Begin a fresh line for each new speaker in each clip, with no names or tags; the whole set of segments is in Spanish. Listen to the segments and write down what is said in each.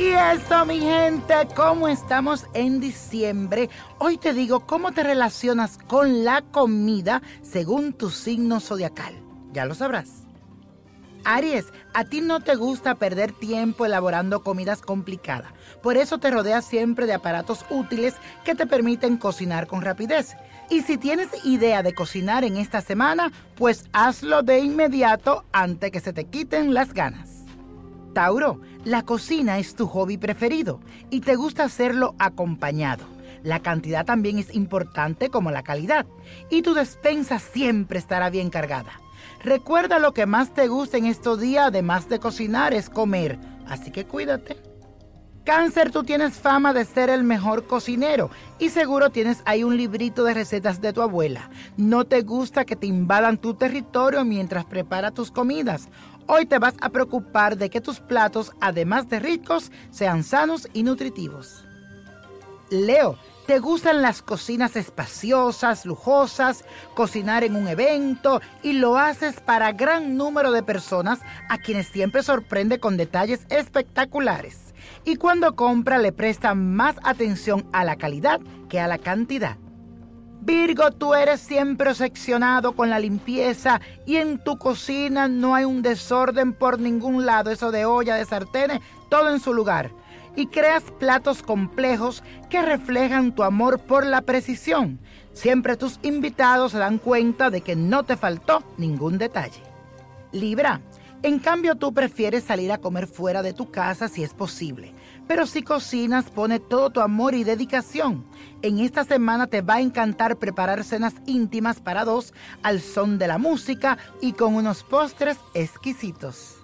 Y eso, mi gente, ¿cómo estamos en diciembre? Hoy te digo cómo te relacionas con la comida según tu signo zodiacal. Ya lo sabrás. Aries, a ti no te gusta perder tiempo elaborando comidas complicadas. Por eso te rodeas siempre de aparatos útiles que te permiten cocinar con rapidez. Y si tienes idea de cocinar en esta semana, pues hazlo de inmediato antes que se te quiten las ganas. Tauro, la cocina es tu hobby preferido y te gusta hacerlo acompañado. La cantidad también es importante como la calidad y tu despensa siempre estará bien cargada. Recuerda lo que más te gusta en estos días, además de cocinar, es comer, así que cuídate. Cáncer, tú tienes fama de ser el mejor cocinero y seguro tienes ahí un librito de recetas de tu abuela. No te gusta que te invadan tu territorio mientras prepara tus comidas. Hoy te vas a preocupar de que tus platos, además de ricos, sean sanos y nutritivos. Leo, ¿te gustan las cocinas espaciosas, lujosas, cocinar en un evento y lo haces para gran número de personas a quienes siempre sorprende con detalles espectaculares? Y cuando compra le presta más atención a la calidad que a la cantidad. Virgo, tú eres siempre seccionado con la limpieza y en tu cocina no hay un desorden por ningún lado, eso de olla, de sartenes, todo en su lugar. Y creas platos complejos que reflejan tu amor por la precisión. Siempre tus invitados se dan cuenta de que no te faltó ningún detalle. Libra, en cambio tú prefieres salir a comer fuera de tu casa si es posible pero si cocinas, pone todo tu amor y dedicación. En esta semana te va a encantar preparar cenas íntimas para dos al son de la música y con unos postres exquisitos.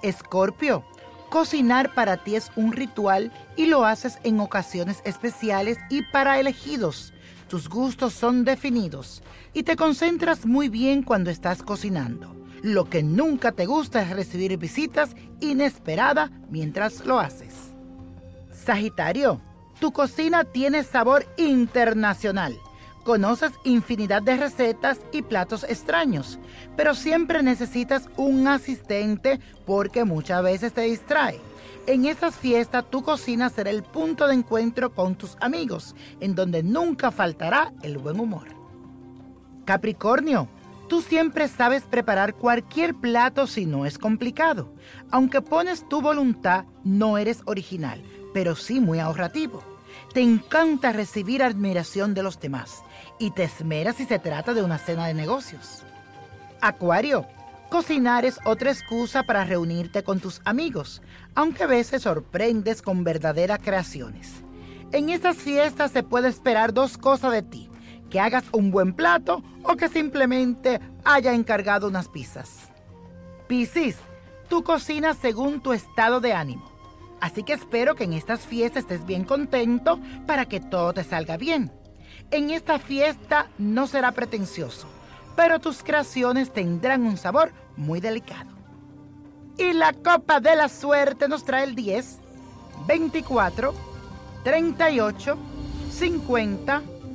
Escorpio, cocinar para ti es un ritual y lo haces en ocasiones especiales y para elegidos. Tus gustos son definidos y te concentras muy bien cuando estás cocinando. Lo que nunca te gusta es recibir visitas inesperadas mientras lo haces. Sagitario, tu cocina tiene sabor internacional. Conoces infinidad de recetas y platos extraños, pero siempre necesitas un asistente porque muchas veces te distrae. En estas fiestas tu cocina será el punto de encuentro con tus amigos, en donde nunca faltará el buen humor. Capricornio, Tú siempre sabes preparar cualquier plato si no es complicado. Aunque pones tu voluntad, no eres original pero sí muy ahorrativo. Te encanta recibir admiración de los demás y te esmeras si se trata de una cena de negocios. Acuario, cocinar es otra excusa para reunirte con tus amigos, aunque a veces sorprendes con verdaderas creaciones. En estas fiestas se puede esperar dos cosas de ti, que hagas un buen plato o que simplemente haya encargado unas pizzas. Piscis, tú cocinas según tu estado de ánimo. Así que espero que en estas fiestas estés bien contento para que todo te salga bien. En esta fiesta no será pretencioso, pero tus creaciones tendrán un sabor muy delicado. Y la copa de la suerte nos trae el 10, 24, 38, 50,